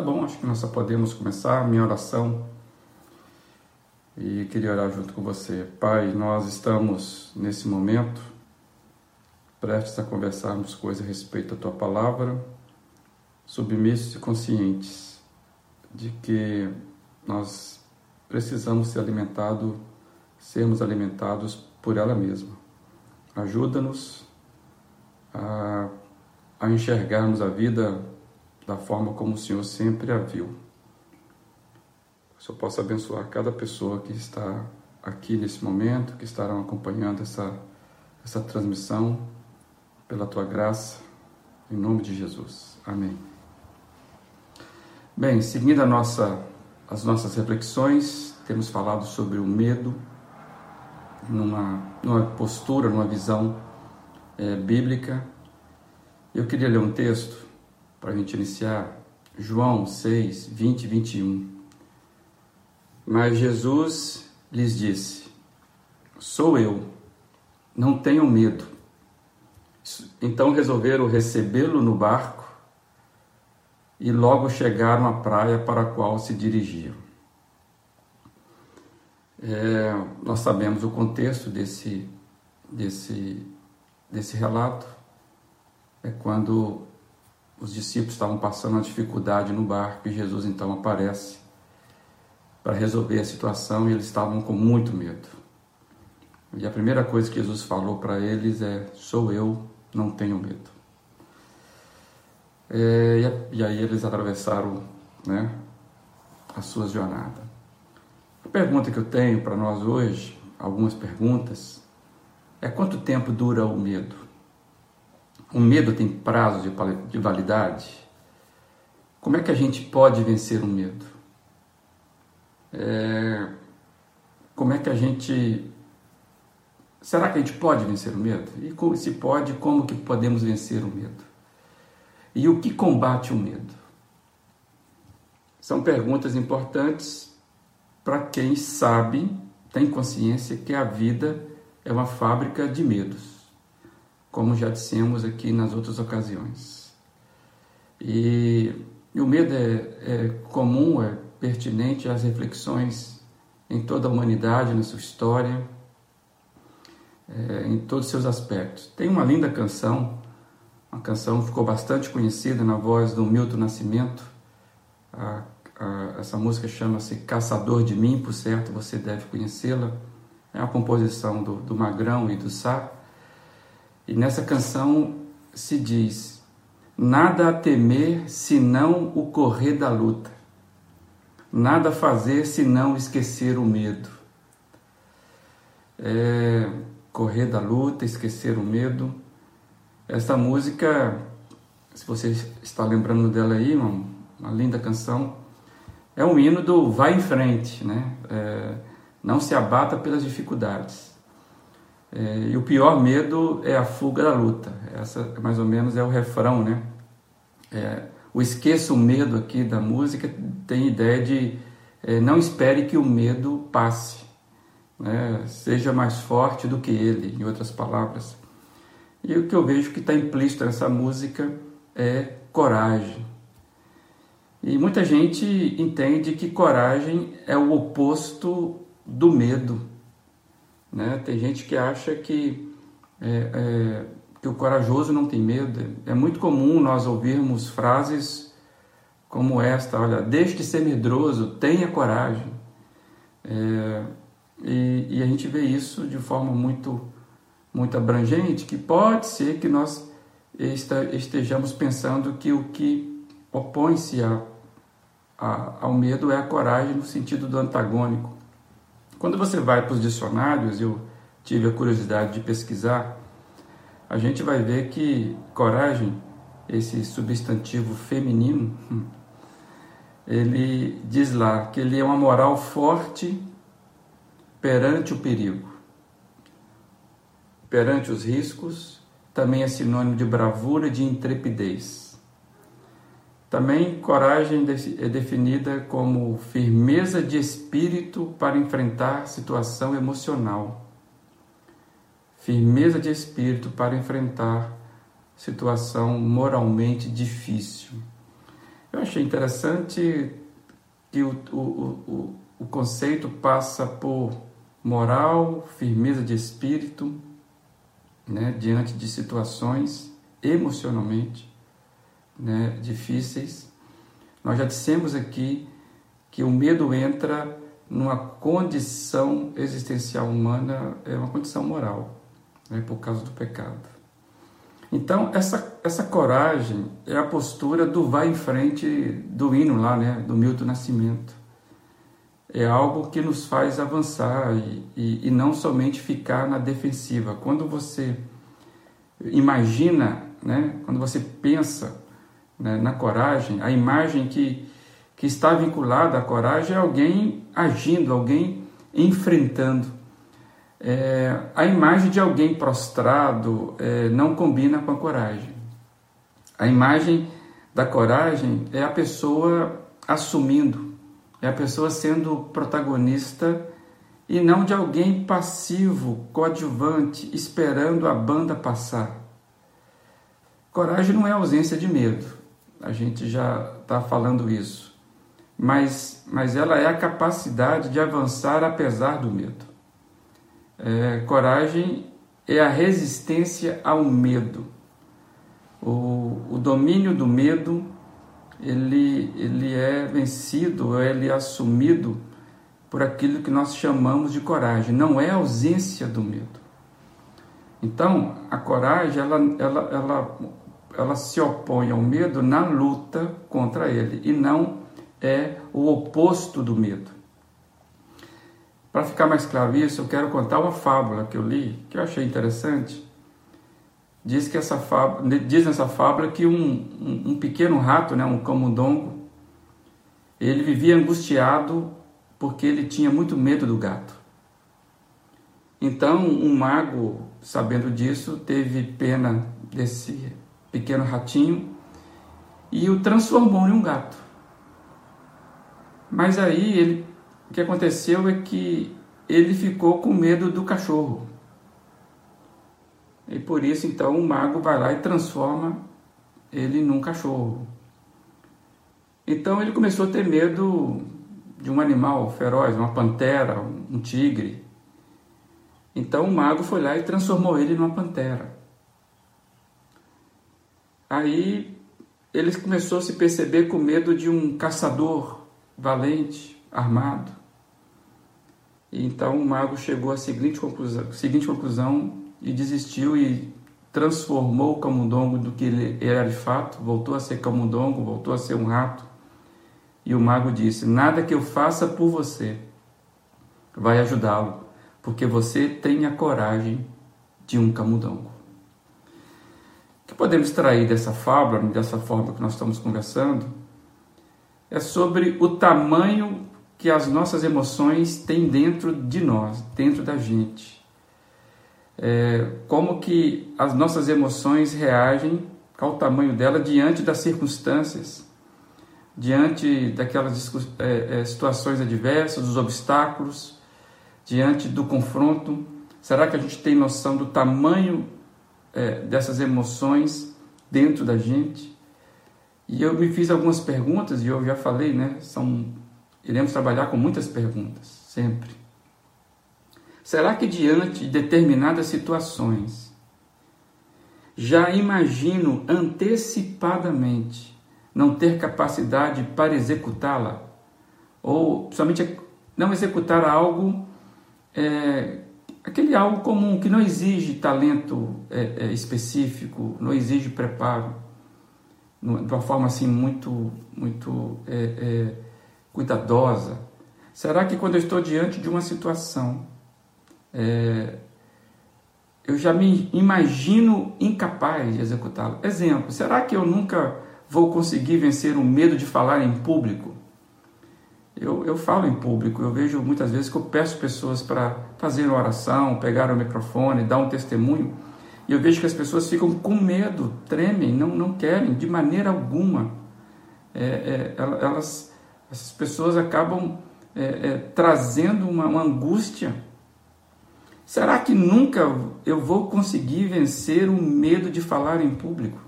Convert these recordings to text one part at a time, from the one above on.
Tá bom, acho que nós só podemos começar. Minha oração e queria orar junto com você. Pai, nós estamos nesse momento prestes a conversarmos coisas a respeito da tua palavra, submissos e conscientes de que nós precisamos ser alimentados, sermos alimentados por ela mesma. Ajuda-nos a, a enxergarmos a vida da forma como o Senhor sempre a viu que o Senhor possa abençoar cada pessoa que está aqui nesse momento, que estarão acompanhando essa, essa transmissão, pela tua graça, em nome de Jesus. Amém. Bem, seguindo nossa, as nossas reflexões, temos falado sobre o medo, numa, numa postura, numa visão é, bíblica. Eu queria ler um texto para a gente iniciar, João 6, 20 e 21. Mas Jesus lhes disse: Sou eu, não tenham medo. Então resolveram recebê-lo no barco e logo chegaram à praia para a qual se dirigiam. É, nós sabemos o contexto desse, desse, desse relato. É quando os discípulos estavam passando uma dificuldade no barco e Jesus então aparece para resolver a situação e eles estavam com muito medo. E a primeira coisa que Jesus falou para eles é: Sou eu, não tenho medo. É, e aí eles atravessaram né, a sua jornada. A pergunta que eu tenho para nós hoje, algumas perguntas, é quanto tempo dura o medo? O medo tem prazo de, de validade? Como é que a gente pode vencer o medo? É, como é que a gente. Será que a gente pode vencer o medo? E se pode, como que podemos vencer o medo? E o que combate o medo? São perguntas importantes para quem sabe, tem consciência que a vida é uma fábrica de medos, como já dissemos aqui nas outras ocasiões. E, e o medo é, é comum, é pertinente às reflexões em toda a humanidade, na sua história, é, em todos os seus aspectos. Tem uma linda canção, uma canção que ficou bastante conhecida na voz do Milton Nascimento. A, a, essa música chama-se Caçador de Mim, por certo você deve conhecê-la. É uma composição do, do Magrão e do Sá. E nessa canção se diz: Nada a temer senão o correr da luta nada fazer senão esquecer o medo. É, correr da luta, esquecer o medo. Essa música, se você está lembrando dela aí, uma, uma linda canção, é um hino do vai em frente, né? É, não se abata pelas dificuldades. É, e o pior medo é a fuga da luta. Essa mais ou menos é o refrão, né? É, o esqueça o medo aqui da música tem ideia de é, não espere que o medo passe, né? seja mais forte do que ele, em outras palavras. E o que eu vejo que está implícito nessa música é coragem. E muita gente entende que coragem é o oposto do medo. Né? Tem gente que acha que é, é, que o corajoso não tem medo. É muito comum nós ouvirmos frases como esta: olha, deixe de ser medroso, tenha coragem. É, e, e, a gente vê isso de forma muito, muito abrangente, que pode ser que nós estejamos pensando que o que opõe-se ao medo é a coragem no sentido do antagônico. Quando você vai para os dicionários, eu tive a curiosidade de pesquisar, a gente vai ver que coragem, esse substantivo feminino, hum, ele diz lá que ele é uma moral forte perante o perigo, perante os riscos, também é sinônimo de bravura e de intrepidez. Também coragem é definida como firmeza de espírito para enfrentar situação emocional firmeza de espírito para enfrentar situação moralmente difícil. Eu achei interessante que o, o, o, o conceito passa por moral, firmeza de espírito, né, diante de situações emocionalmente né, difíceis. Nós já dissemos aqui que o medo entra numa condição existencial humana, é uma condição moral, né, por causa do pecado. Então, essa, essa coragem é a postura do vai em frente do hino lá, né, do Milton Nascimento. É algo que nos faz avançar e, e, e não somente ficar na defensiva. Quando você imagina, né, quando você pensa né, na coragem, a imagem que, que está vinculada à coragem é alguém agindo, alguém enfrentando. É, a imagem de alguém prostrado é, não combina com a coragem. A imagem da coragem é a pessoa assumindo, é a pessoa sendo protagonista e não de alguém passivo, coadjuvante, esperando a banda passar. Coragem não é ausência de medo, a gente já está falando isso, mas, mas ela é a capacidade de avançar apesar do medo. É, coragem é a resistência ao medo. O, o domínio do medo ele, ele é vencido, ele é assumido por aquilo que nós chamamos de coragem, não é a ausência do medo. Então, a coragem, ela, ela, ela, ela se opõe ao medo na luta contra ele e não é o oposto do medo. Para ficar mais claro isso, eu quero contar uma fábula que eu li, que eu achei interessante. Diz que essa fábula, diz nessa fábula que um, um, um pequeno rato, né, um camundongo, ele vivia angustiado porque ele tinha muito medo do gato. Então, um mago, sabendo disso, teve pena desse pequeno ratinho e o transformou em um gato. Mas aí ele, o que aconteceu é que ele ficou com medo do cachorro. E por isso então o mago vai lá e transforma ele num cachorro. Então ele começou a ter medo de um animal feroz, uma pantera, um tigre. Então o mago foi lá e transformou ele numa pantera. Aí ele começou a se perceber com medo de um caçador valente, armado. E então o mago chegou à seguinte conclusão, seguinte conclusão e desistiu e transformou o camundongo do que ele era de fato, voltou a ser camundongo, voltou a ser um rato e o mago disse: Nada que eu faça por você vai ajudá-lo, porque você tem a coragem de um camundongo. Que podemos extrair dessa fábula, dessa forma que nós estamos conversando, é sobre o tamanho que as nossas emoções têm dentro de nós, dentro da gente. É, como que as nossas emoções reagem ao tamanho dela diante das circunstâncias diante daquelas é, é, situações adversas, dos obstáculos, diante do confronto? Será que a gente tem noção do tamanho é, dessas emoções dentro da gente? E eu me fiz algumas perguntas e eu já falei, né? São, iremos trabalhar com muitas perguntas, sempre. Será que diante de determinadas situações já imagino antecipadamente não ter capacidade para executá-la, ou somente não executar algo, é, aquele algo comum que não exige talento é, é, específico, não exige preparo, de uma forma assim muito, muito é, é, cuidadosa. Será que quando eu estou diante de uma situação, é, eu já me imagino incapaz de executá-la? Exemplo, será que eu nunca vou conseguir vencer o medo de falar em público? Eu, eu falo em público, eu vejo muitas vezes que eu peço pessoas para fazer uma oração, pegar o microfone, dar um testemunho, e eu vejo que as pessoas ficam com medo, tremem, não, não querem de maneira alguma. É, é, elas, essas pessoas acabam é, é, trazendo uma, uma angústia. Será que nunca eu vou conseguir vencer o medo de falar em público?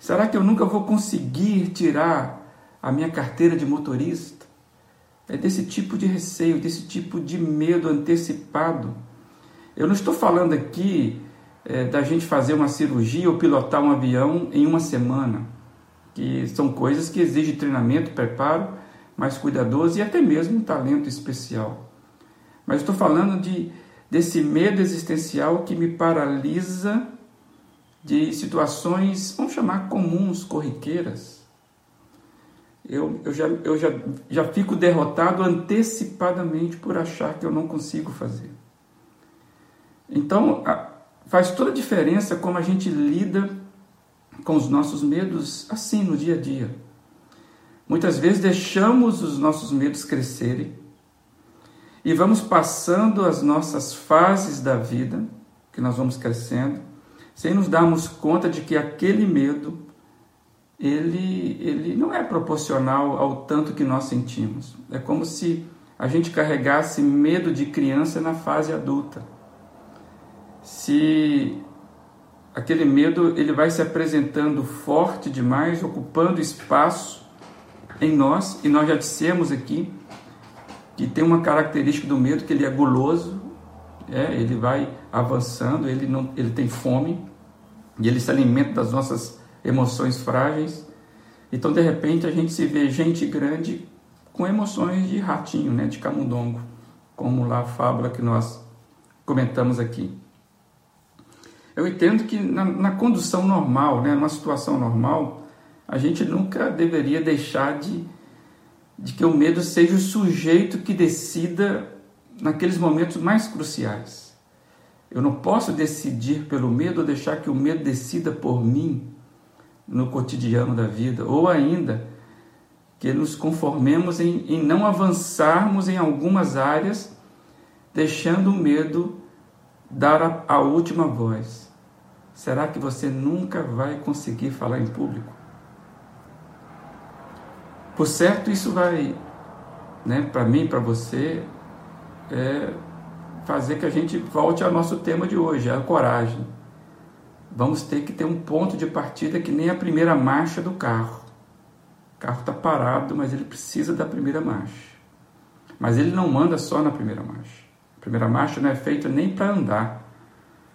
Será que eu nunca vou conseguir tirar a minha carteira de motorista. É desse tipo de receio, desse tipo de medo antecipado. Eu não estou falando aqui é, da gente fazer uma cirurgia ou pilotar um avião em uma semana, que são coisas que exigem treinamento, preparo mais cuidadoso e até mesmo um talento especial. Mas estou falando de, desse medo existencial que me paralisa de situações, vamos chamar comuns, corriqueiras. Eu, eu, já, eu já, já fico derrotado antecipadamente por achar que eu não consigo fazer. Então, faz toda a diferença como a gente lida com os nossos medos assim no dia a dia. Muitas vezes deixamos os nossos medos crescerem e vamos passando as nossas fases da vida, que nós vamos crescendo, sem nos darmos conta de que aquele medo ele, ele não é proporcional ao tanto que nós sentimos. É como se a gente carregasse medo de criança na fase adulta se aquele medo ele vai se apresentando forte demais, ocupando espaço em nós, e nós já dissemos aqui que tem uma característica do medo que ele é guloso, é, ele vai avançando, ele não, ele tem fome e ele se alimenta das nossas emoções frágeis. Então, de repente, a gente se vê gente grande com emoções de ratinho, né, de camundongo, como lá a fábula que nós comentamos aqui. Eu entendo que na, na condução normal, né, numa situação normal, a gente nunca deveria deixar de, de que o medo seja o sujeito que decida naqueles momentos mais cruciais. Eu não posso decidir pelo medo ou deixar que o medo decida por mim no cotidiano da vida, ou ainda que nos conformemos em, em não avançarmos em algumas áreas, deixando o medo dar a, a última voz. Será que você nunca vai conseguir falar em público? Por certo, isso vai, né, para mim, para você, é fazer que a gente volte ao nosso tema de hoje, a coragem. Vamos ter que ter um ponto de partida que nem a primeira marcha do carro. O carro está parado, mas ele precisa da primeira marcha. Mas ele não manda só na primeira marcha. A primeira marcha não é feita nem para andar.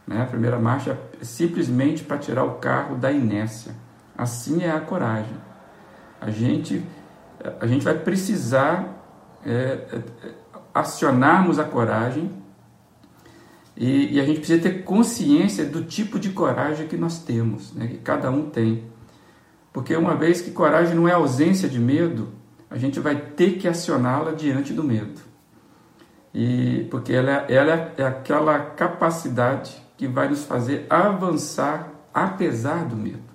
Né? A primeira marcha é simplesmente para tirar o carro da inércia. Assim é a coragem. A gente, a gente vai precisar é, é, acionarmos a coragem e, e, a gente precisa ter consciência do tipo de coragem que nós temos, né? que cada um tem. Porque uma vez que coragem não é ausência de medo, a gente vai ter que acioná-la diante do medo. E porque ela, ela é aquela capacidade que vai nos fazer avançar apesar do medo.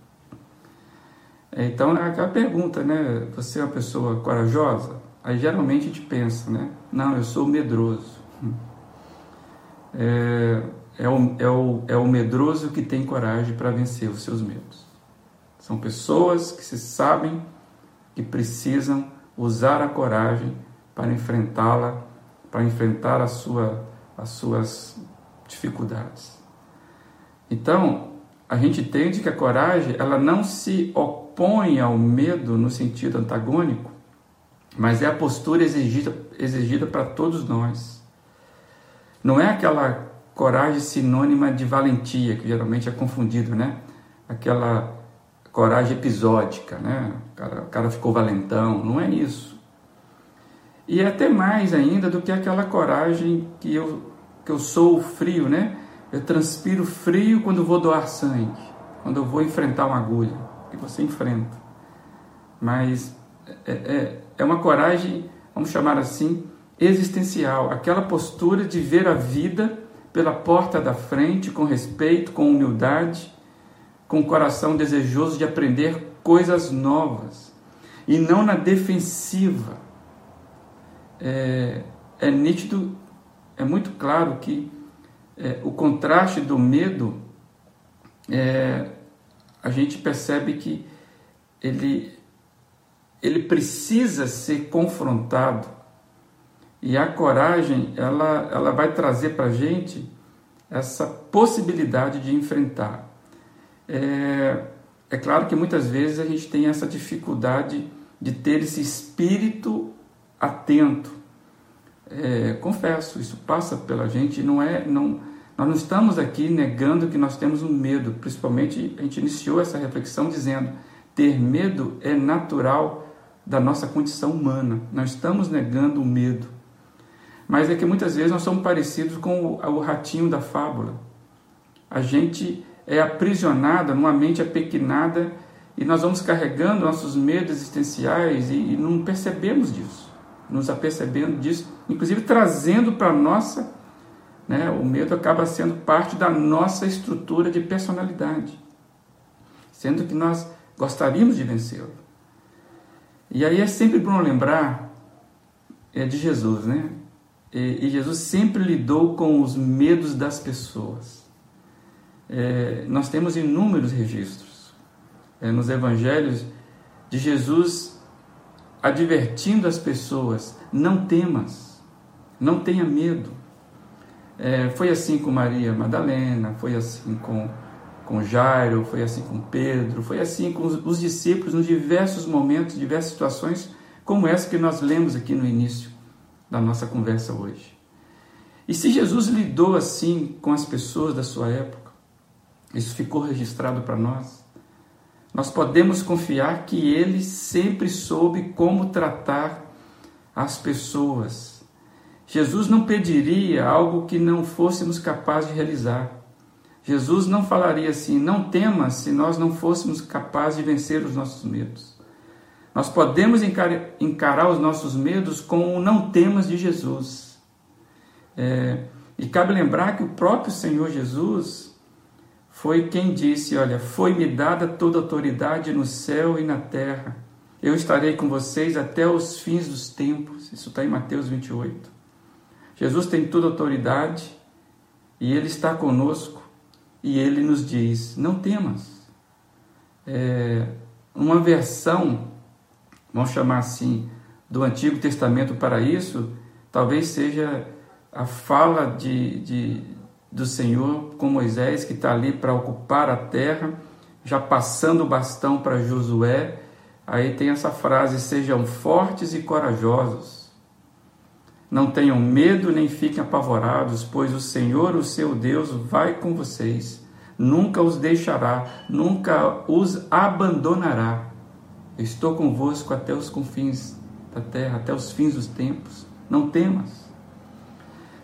Então, é aquela pergunta, né? Você é uma pessoa corajosa? Aí geralmente a gente pensa, né? Não, eu sou medroso. É, é, o, é, o, é o medroso que tem coragem para vencer os seus medos. São pessoas que se sabem que precisam usar a coragem para enfrentá-la, para enfrentar a sua, as suas dificuldades. Então, a gente entende que a coragem, ela não se opõe ao medo no sentido antagônico, mas é a postura exigida, exigida para todos nós. Não é aquela coragem sinônima de valentia, que geralmente é confundido, né? Aquela coragem episódica, né? O cara, o cara ficou valentão, não é isso. E é até mais ainda do que aquela coragem que eu, que eu sou frio, né? Eu transpiro frio quando vou doar sangue, quando eu vou enfrentar uma agulha, que você enfrenta. Mas é, é, é uma coragem, vamos chamar assim, existencial, aquela postura de ver a vida pela porta da frente, com respeito, com humildade, com coração desejoso de aprender coisas novas e não na defensiva. É, é nítido, é muito claro que é, o contraste do medo, é, a gente percebe que ele, ele precisa ser confrontado e a coragem ela, ela vai trazer para a gente essa possibilidade de enfrentar. É, é claro que muitas vezes a gente tem essa dificuldade de ter esse espírito atento. É, confesso, isso passa pela gente, não é, não, nós não estamos aqui negando que nós temos um medo, principalmente a gente iniciou essa reflexão dizendo: ter medo é natural da nossa condição humana. Não estamos negando o medo. Mas é que muitas vezes nós somos parecidos com o, ratinho da fábula. A gente é aprisionada numa mente apequenada e nós vamos carregando nossos medos existenciais e, e não percebemos disso. Nos apercebendo disso, inclusive trazendo para nossa, né, o medo acaba sendo parte da nossa estrutura de personalidade, sendo que nós gostaríamos de vencê-lo. E aí é sempre bom lembrar é, de Jesus, né? E, e Jesus sempre lidou com os medos das pessoas. É, nós temos inúmeros registros é, nos evangelhos de Jesus advertindo as pessoas: não temas, não tenha medo. É, foi assim com Maria Madalena, foi assim com, com Jairo, foi assim com Pedro, foi assim com os, os discípulos nos diversos momentos, diversas situações, como essa que nós lemos aqui no início da nossa conversa hoje. E se Jesus lidou assim com as pessoas da sua época, isso ficou registrado para nós, nós podemos confiar que ele sempre soube como tratar as pessoas. Jesus não pediria algo que não fôssemos capazes de realizar. Jesus não falaria assim: não temas se nós não fôssemos capazes de vencer os nossos medos. Nós podemos encarar os nossos medos com o não temas de Jesus. É, e cabe lembrar que o próprio Senhor Jesus foi quem disse: Olha, foi-me dada toda autoridade no céu e na terra. Eu estarei com vocês até os fins dos tempos. Isso está em Mateus 28. Jesus tem toda autoridade e Ele está conosco e Ele nos diz: Não temas. É, uma versão vamos chamar assim, do Antigo Testamento para isso, talvez seja a fala de, de do Senhor com Moisés, que está ali para ocupar a terra, já passando o bastão para Josué. Aí tem essa frase: sejam fortes e corajosos. Não tenham medo nem fiquem apavorados, pois o Senhor, o seu Deus, vai com vocês. Nunca os deixará, nunca os abandonará. Estou convosco até os confins da terra, até os fins dos tempos. Não temas.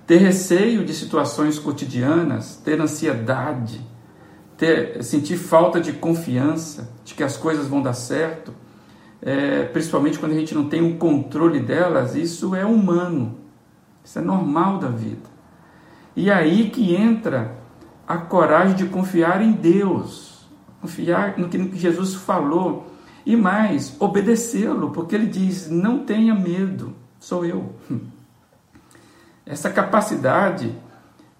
Ter receio de situações cotidianas, ter ansiedade, ter, sentir falta de confiança de que as coisas vão dar certo, é, principalmente quando a gente não tem um controle delas, isso é humano, isso é normal da vida. E é aí que entra a coragem de confiar em Deus, confiar no que Jesus falou e mais, obedecê-lo, porque ele diz: não tenha medo, sou eu. Essa capacidade,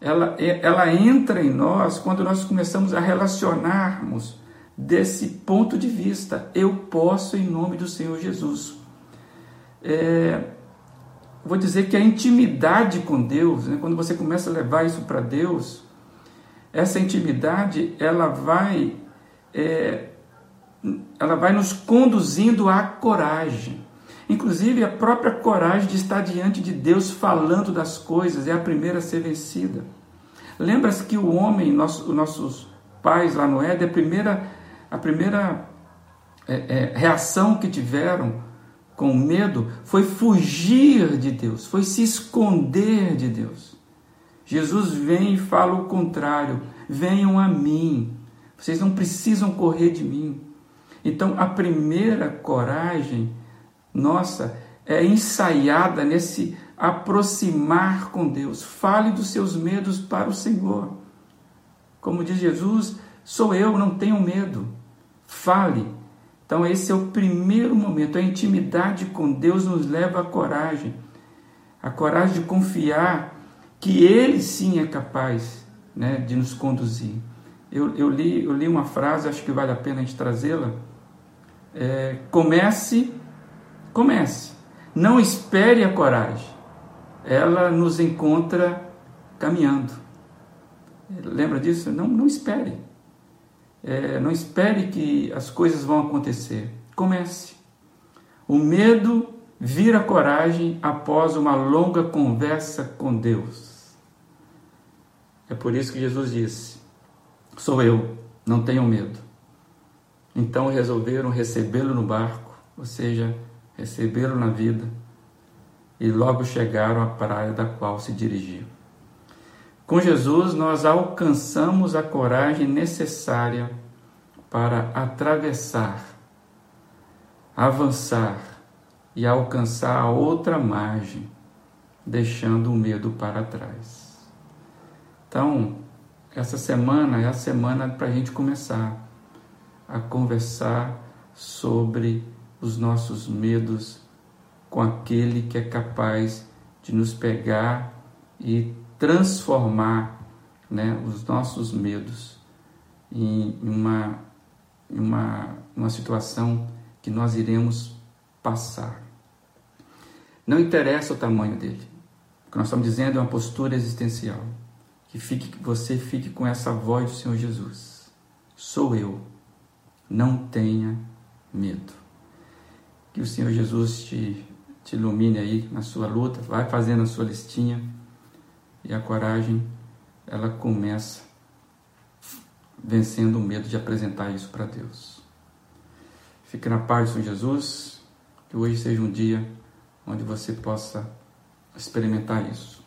ela, ela entra em nós quando nós começamos a relacionarmos desse ponto de vista. Eu posso em nome do Senhor Jesus. É, vou dizer que a intimidade com Deus, né, quando você começa a levar isso para Deus, essa intimidade ela vai é, ela vai nos conduzindo à coragem. Inclusive, a própria coragem de estar diante de Deus falando das coisas é a primeira a ser vencida. Lembra-se que o homem, nosso, os nossos pais lá no Éden, a primeira, a primeira é, é, reação que tiveram com medo foi fugir de Deus, foi se esconder de Deus. Jesus vem e fala o contrário: venham a mim, vocês não precisam correr de mim. Então, a primeira coragem nossa é ensaiada nesse aproximar com Deus. Fale dos seus medos para o Senhor. Como diz Jesus, sou eu, não tenho medo. Fale. Então, esse é o primeiro momento. A intimidade com Deus nos leva à coragem. A coragem de confiar que Ele sim é capaz né, de nos conduzir. Eu, eu, li, eu li uma frase, acho que vale a pena a gente trazê-la é, comece, comece. Não espere a coragem. Ela nos encontra caminhando. Lembra disso? Não, não espere. É, não espere que as coisas vão acontecer. Comece. O medo vira coragem após uma longa conversa com Deus. É por isso que Jesus disse: Sou eu, não tenham medo. Então resolveram recebê-lo no barco, ou seja, recebê-lo na vida, e logo chegaram à praia da qual se dirigiam. Com Jesus, nós alcançamos a coragem necessária para atravessar, avançar e alcançar a outra margem, deixando o medo para trás. Então, essa semana é a semana para a gente começar a conversar sobre os nossos medos com aquele que é capaz de nos pegar e transformar né, os nossos medos em uma, uma, uma situação que nós iremos passar. Não interessa o tamanho dele. O que nós estamos dizendo é uma postura existencial. Que, fique, que você fique com essa voz do Senhor Jesus. Sou eu. Não tenha medo. Que o Senhor Jesus te, te ilumine aí na sua luta. Vai fazendo a sua listinha e a coragem, ela começa vencendo o medo de apresentar isso para Deus. Fique na paz Senhor Jesus, que hoje seja um dia onde você possa experimentar isso.